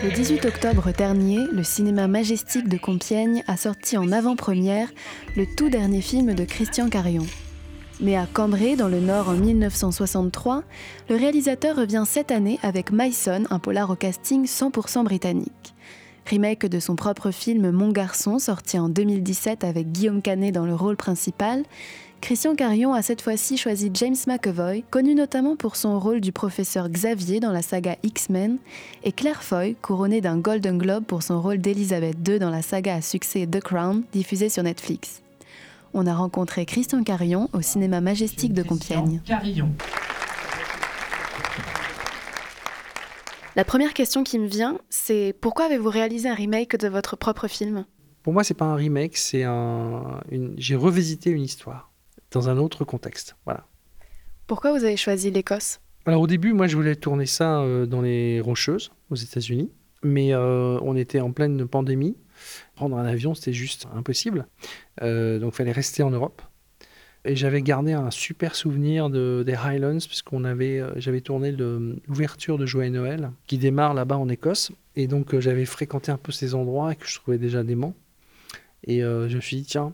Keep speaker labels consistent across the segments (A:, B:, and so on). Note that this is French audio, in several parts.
A: Le 18 octobre dernier, le cinéma majestique de Compiègne a sorti en avant-première le tout dernier film de Christian Carion. Né à Cambrai, dans le Nord en 1963, le réalisateur revient cette année avec Myson, un polar au casting 100% britannique. Remake de son propre film Mon garçon, sorti en 2017 avec Guillaume Canet dans le rôle principal, Christian Carion a cette fois-ci choisi James McAvoy, connu notamment pour son rôle du professeur Xavier dans la saga X-Men, et Claire Foy, couronnée d'un Golden Globe pour son rôle d'Elizabeth II dans la saga à succès The Crown, diffusée sur Netflix. On a rencontré Christian Carion au cinéma majestique de Compiègne. La première question qui me vient, c'est pourquoi avez-vous réalisé un remake de votre propre film?
B: Pour moi, c'est pas un remake, c'est un. Une... J'ai revisité une histoire dans un autre contexte. Voilà.
A: Pourquoi vous avez choisi l'Écosse?
B: Alors au début, moi, je voulais tourner ça euh, dans les Rocheuses, aux États-Unis, mais euh, on était en pleine pandémie. Prendre un avion, c'était juste impossible. Euh, donc, il fallait rester en Europe. Et j'avais gardé un super souvenir de, des Highlands, puisqu'on avait, j'avais tourné l'ouverture de Joyeux Noël, qui démarre là-bas en Écosse. Et donc, j'avais fréquenté un peu ces endroits que je trouvais déjà dément. Et je me suis dit, tiens,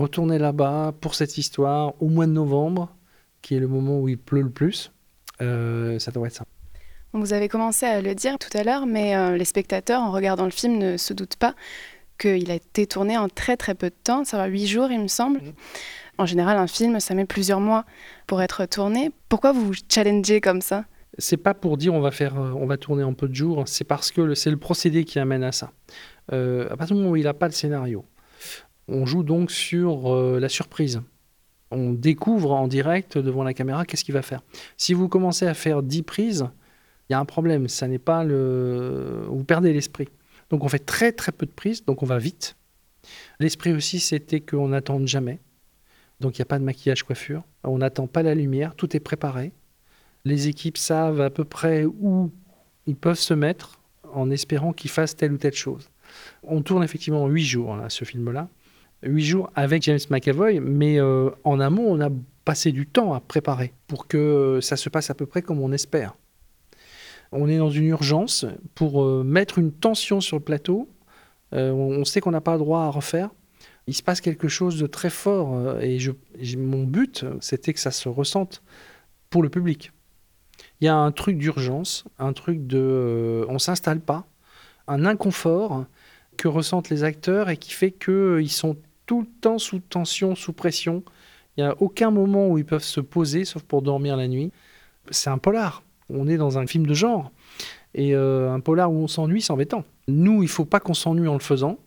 B: retourner là-bas pour cette histoire au mois de novembre, qui est le moment où il pleut le plus. Euh, ça devrait être ça.
A: Vous avez commencé à le dire tout à l'heure, mais euh, les spectateurs, en regardant le film, ne se doutent pas qu'il a été tourné en très très peu de temps, ça va huit jours, il me semble. Mhm. En général, un film, ça met plusieurs mois pour être tourné. Pourquoi vous vous challengez comme ça?
B: C'est pas pour dire on va faire, euh, on va tourner en peu de jours. C'est parce que c'est le procédé qui amène à ça. à partir du moment où il n'a pas de scénario, on joue donc sur euh, la surprise. On découvre en direct devant la caméra qu'est-ce qu'il va faire. Si vous commencez à faire 10 prises, il y a un problème. Ça n'est pas le. Vous perdez l'esprit. Donc on fait très très peu de prises, donc on va vite. L'esprit aussi, c'était qu'on n'attende jamais. Donc il n'y a pas de maquillage coiffure. On n'attend pas la lumière, tout est préparé. Les équipes savent à peu près où ils peuvent se mettre en espérant qu'ils fassent telle ou telle chose. On tourne effectivement huit jours, ce film-là huit jours avec James McAvoy, mais euh, en amont, on a passé du temps à préparer pour que ça se passe à peu près comme on espère. On est dans une urgence pour euh, mettre une tension sur le plateau. Euh, on sait qu'on n'a pas le droit à refaire. Il se passe quelque chose de très fort et mon but, c'était que ça se ressente pour le public. Il y a un truc d'urgence, un truc de... on s'installe pas, un inconfort que ressentent les acteurs et qui fait qu'ils sont tout le temps sous tension, sous pression. Il n'y a aucun moment où ils peuvent se poser, sauf pour dormir la nuit. C'est un polar. On est dans un film de genre. Et euh, un polar où on s'ennuie, c'est embêtant. Nous, il faut pas qu'on s'ennuie en le faisant.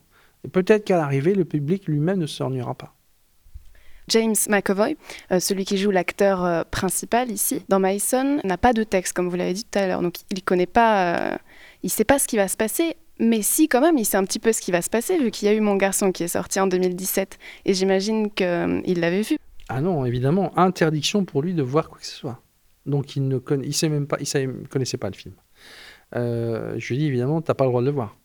B: Et peut-être qu'à l'arrivée, le public lui-même ne s'ennuiera pas.
A: James McAvoy, euh, celui qui joue l'acteur euh, principal ici, dans Mason, n'a pas de texte, comme vous l'avez dit tout à l'heure. Donc il connaît pas, il sait pas ce qui va se passer. Mais si, quand même, il sait un petit peu ce qui va se passer, vu qu'il y a eu Mon Garçon qui est sorti en 2017. Et j'imagine qu'il euh, l'avait vu.
B: Ah non, évidemment, interdiction pour lui de voir quoi que ce soit. Donc il ne il sait même pas, connaissait pas le film. Euh, je lui dis évidemment, tu n'as pas le droit de le voir.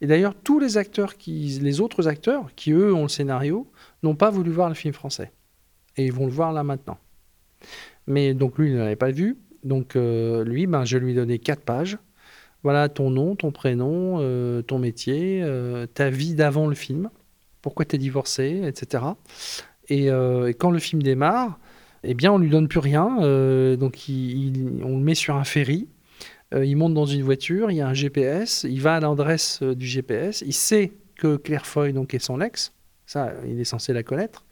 B: Et d'ailleurs, tous les acteurs les autres acteurs qui eux ont le scénario, n'ont pas voulu voir le film français. Et ils vont le voir là maintenant. Mais donc lui, il ne l'avait pas vu. Donc euh, lui, ben, je lui ai donné quatre pages voilà ton nom, ton prénom, euh, ton métier, euh, ta vie d'avant le film, pourquoi tu es divorcé, etc. Euh, et, quand le film démarre, eh bien, on lui donne plus rien. donc, on le met sur un ferry. il monte dans une voiture, il y a un GPS, il va à l'adresse du GPS, il sait que Claire Foy donc, est son ex, ça, il est censé la connaître.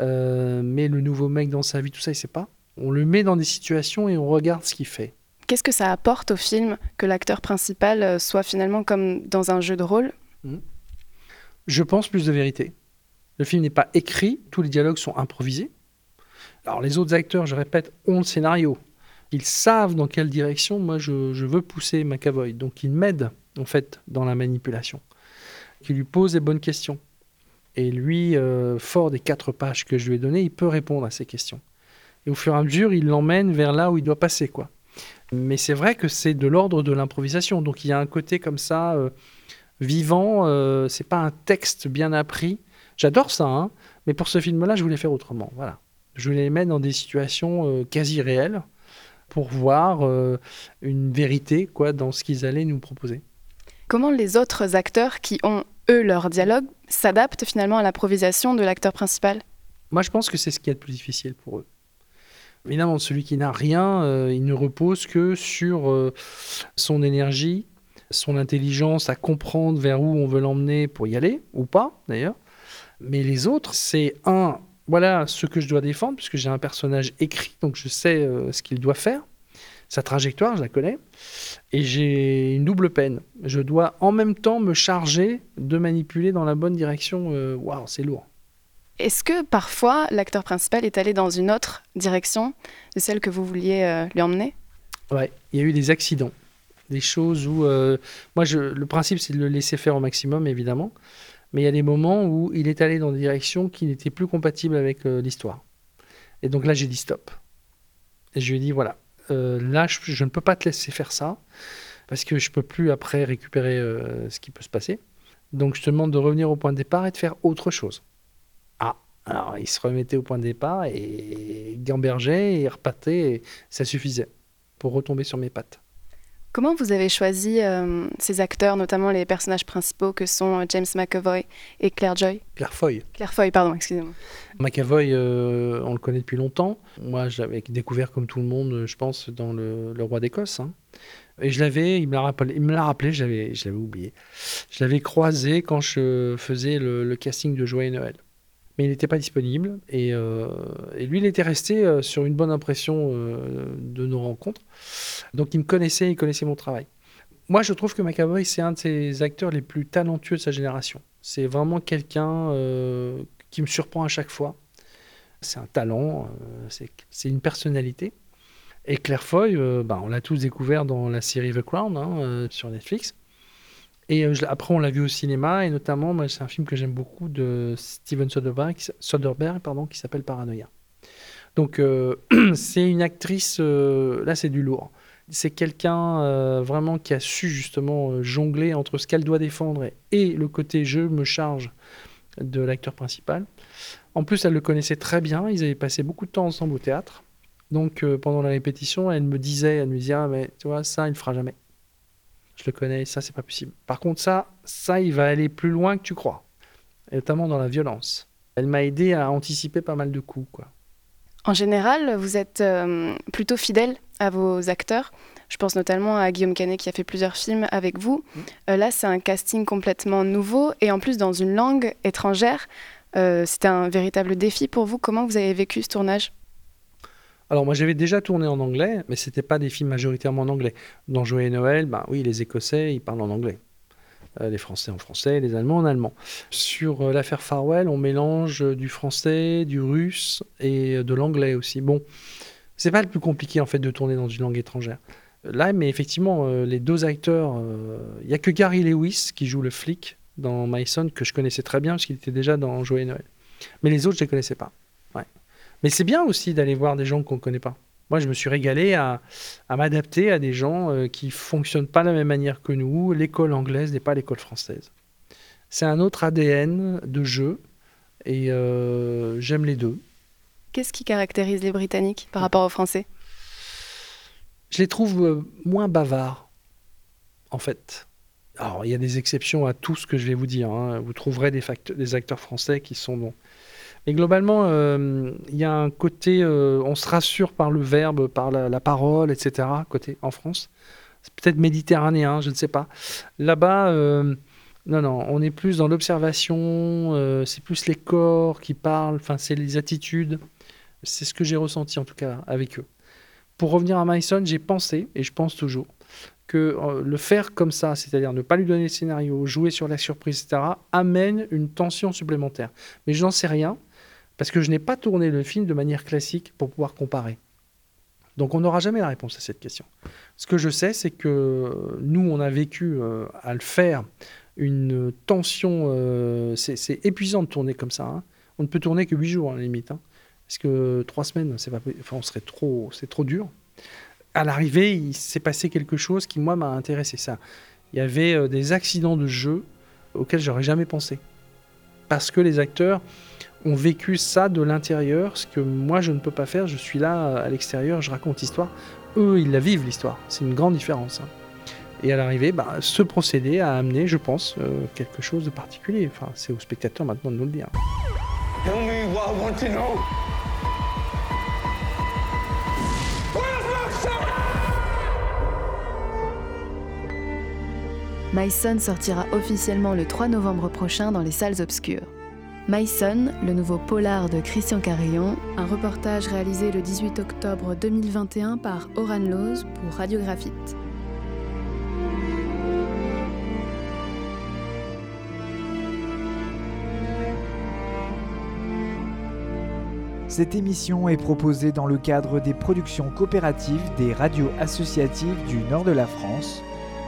B: mais le nouveau mec dans sa vie, tout ça, il sait pas. On le met dans des situations et on regarde ce qu'il fait.
A: Qu'est-ce que ça apporte au film que l'acteur principal euh, soit finalement comme dans un jeu de rôle? Mmh.
B: Je pense plus de vérité. Le film n'est pas écrit, tous les dialogues sont improvisés. Alors les autres acteurs, je répète, ont le scénario. Ils savent dans quelle direction moi je, veux pousser McAvoy. Donc ils m'aident en fait dans la manipulation. Qui lui posent les bonnes questions. Et lui, euh, fort des quatre pages que je lui ai données, il peut répondre à ces questions. Et au fur et à mesure, il l'emmène vers là où il doit passer. quoi. Mais c'est vrai que c'est de l'ordre de l'improvisation. Donc il y a un côté comme ça, euh, vivant. Euh, c'est pas un texte bien appris. J'adore ça, hein, mais pour ce film-là, je voulais faire autrement. Voilà. Je voulais les mettre dans des situations euh, quasi réelles pour voir une vérité quoi, dans ce qu'ils allaient nous proposer.
A: Comment les autres acteurs qui ont, eux, leur dialogue, s'adaptent finalement à l'improvisation de l'acteur principal?
B: Moi, je pense que c'est ce qui est le plus difficile pour eux. Évidemment, celui qui n'a rien, euh, il ne repose que sur euh, son énergie, son intelligence à comprendre vers où on veut l'emmener pour y aller, ou pas d'ailleurs. Mais les autres, c'est un, voilà ce que je dois défendre, puisque j'ai un personnage écrit, donc je sais euh, ce qu'il doit faire. Sa trajectoire, je la connais. Et j'ai une double peine. Je dois en même temps me charger de manipuler dans la bonne direction. Waouh, c'est lourd.
A: Est-ce que parfois l'acteur principal est allé dans une autre direction de celle que vous vouliez euh, lui emmener?
B: Ouais, il y a eu des accidents, des choses où euh, moi le principe c'est de le laisser faire au maximum évidemment, mais il y a des moments où il est allé dans des directions qui n'étaient plus compatibles avec euh, l'histoire. Et donc là j'ai dit stop. Et je lui ai dit voilà, là je, je, ne peux pas te laisser faire ça parce que je peux plus après récupérer ce qui peut se passer. Donc je te demande de revenir au point de départ et de faire autre chose. Alors, il se remettait au point de départ et gambergeait et repartait, et ça suffisait pour retomber sur mes pattes.
A: Comment vous avez choisi euh, ces acteurs, notamment les personnages principaux que sont euh, James McAvoy et Claire Joy?
B: Claire Foy.
A: Claire Foy, pardon, excusez-moi.
B: McAvoy, euh, on le connaît depuis longtemps. Moi, je l'avais découvert comme tout le monde, je pense, dans Le, Roi d'Écosse. Hein. Et je l'avais, il me l'a rappelé, il me l'a rappelé, je l'avais, oublié. Je l'avais croisé quand je faisais le, le casting de Joyeux Noël mais il n'était pas disponible. Et, euh, lui, il était resté euh, sur une bonne impression euh, de nos rencontres. Donc il me connaissait, il connaissait mon travail. Moi, je trouve que McAvoy, c'est un de ses acteurs les plus talentueux de sa génération. C'est vraiment quelqu'un qui me surprend à chaque fois. C'est un talent, c'est une personnalité. Et Claire Foy, bah, on l'a tous découvert dans la série The Crown hein, sur Netflix. Et euh, après, on l'a vu au cinéma, et notamment, c'est un film que j'aime beaucoup de Steven Soderbergh, qui s'appelle Paranoia. Donc, euh, c'est une actrice, euh, là, c'est du lourd. C'est quelqu'un vraiment qui a su justement jongler entre ce qu'elle doit défendre et le côté je me charge de l'acteur principal. En plus, elle le connaissait très bien, ils avaient passé beaucoup de temps ensemble au théâtre. Donc, pendant la répétition, elle me disait, elle me disait, ah, mais tu vois, ça, il ne fera jamais je le connais, ça c'est pas possible. Par contre, ça, ça, il va aller plus loin que tu crois, et notamment dans la violence. Elle m'a aidé à anticiper pas mal de coups, quoi.
A: En général, vous êtes euh, plutôt fidèle à vos acteurs. Je pense notamment à Guillaume Canet qui a fait plusieurs films avec vous. Mm. Euh, là, c'est un casting complètement nouveau et en plus dans une langue étrangère. Euh, C'était un véritable défi pour vous. Comment vous avez vécu ce tournage?
B: Alors moi j'avais déjà tourné en anglais, mais c'était pas des films majoritairement en anglais. Dans et Noël, ben oui, les Écossais, ils parlent en anglais. Euh, les Français en français, les Allemands en allemand. Sur euh, l'affaire Farwell, on mélange euh, du français, du russe et de l'anglais aussi. Bon, c'est pas le plus compliqué en fait de tourner dans une langue étrangère. Là, mais effectivement, les deux acteurs, il y a que Gary Lewis qui joue le flic dans My Son que je connaissais très bien parce qu'il était déjà dans et Noël. Mais les autres, je les connaissais pas. Mais c'est bien aussi d'aller voir des gens qu'on ne connaît pas. Moi, je me suis régalé à, m'adapter à des gens euh, qui fonctionnent pas de la même manière que nous. L'école anglaise n'est pas l'école française. C'est un autre ADN de jeu et euh, j'aime les deux.
A: Qu'est-ce qui caractérise les Britanniques par rapport aux Français?
B: Je les trouve euh, moins bavards, en fait. Alors, il y a des exceptions à tout ce que je vais vous dire. Hein. Vous trouverez des, des acteurs français qui sont. Et globalement, euh, il y a un côté, euh, on se rassure par le verbe, par la, parole, etc. Côté en France, c'est peut-être méditerranéen, je ne sais pas. Là-bas, euh, non, non, on est plus dans l'observation. c'est plus les corps qui parlent. Enfin, c'est les attitudes. C'est ce que j'ai ressenti en tout cas avec eux. Pour revenir à Myson, j'ai pensé et je pense toujours que le faire comme ça, c'est-à-dire ne pas lui donner le scénario, jouer sur la surprise, etc., amène une tension supplémentaire. Mais je n'en sais rien. Parce que je n'ai pas tourné le film de manière classique pour pouvoir comparer. Donc on n'aura jamais la réponse à cette question. Ce que je sais, c'est que nous, on a vécu euh, à le faire une tension. Euh, c'est épuisant de tourner comme ça. Hein. On ne peut tourner que huit jours à la limite. Hein. parce que trois semaines, c'est pas, enfin, trop, c'est trop dur. À l'arrivée, il s'est passé quelque chose qui moi m'a intéressé. Ça, il y avait euh, des accidents de jeu auxquels j'aurais jamais pensé, parce que les acteurs ont vécu ça de l'intérieur, ce que moi je ne peux pas faire. Je suis là à l'extérieur, je raconte l'histoire. Eux, ils la vivent l'histoire. C'est une grande différence. Hein. Et à l'arrivée, bah, ce procédé a amené, je pense, euh, quelque chose de particulier. Enfin, c'est au spectateur maintenant de nous le dire.
A: My Son sortira officiellement le 3 novembre prochain dans les salles obscures. My Son, le nouveau polar de Christian Carillon, un reportage réalisé le 18 octobre 2021 par Oran Loz pour Radiographite.
C: Cette émission est proposée dans le cadre des productions coopératives des radios associatives du nord de la France,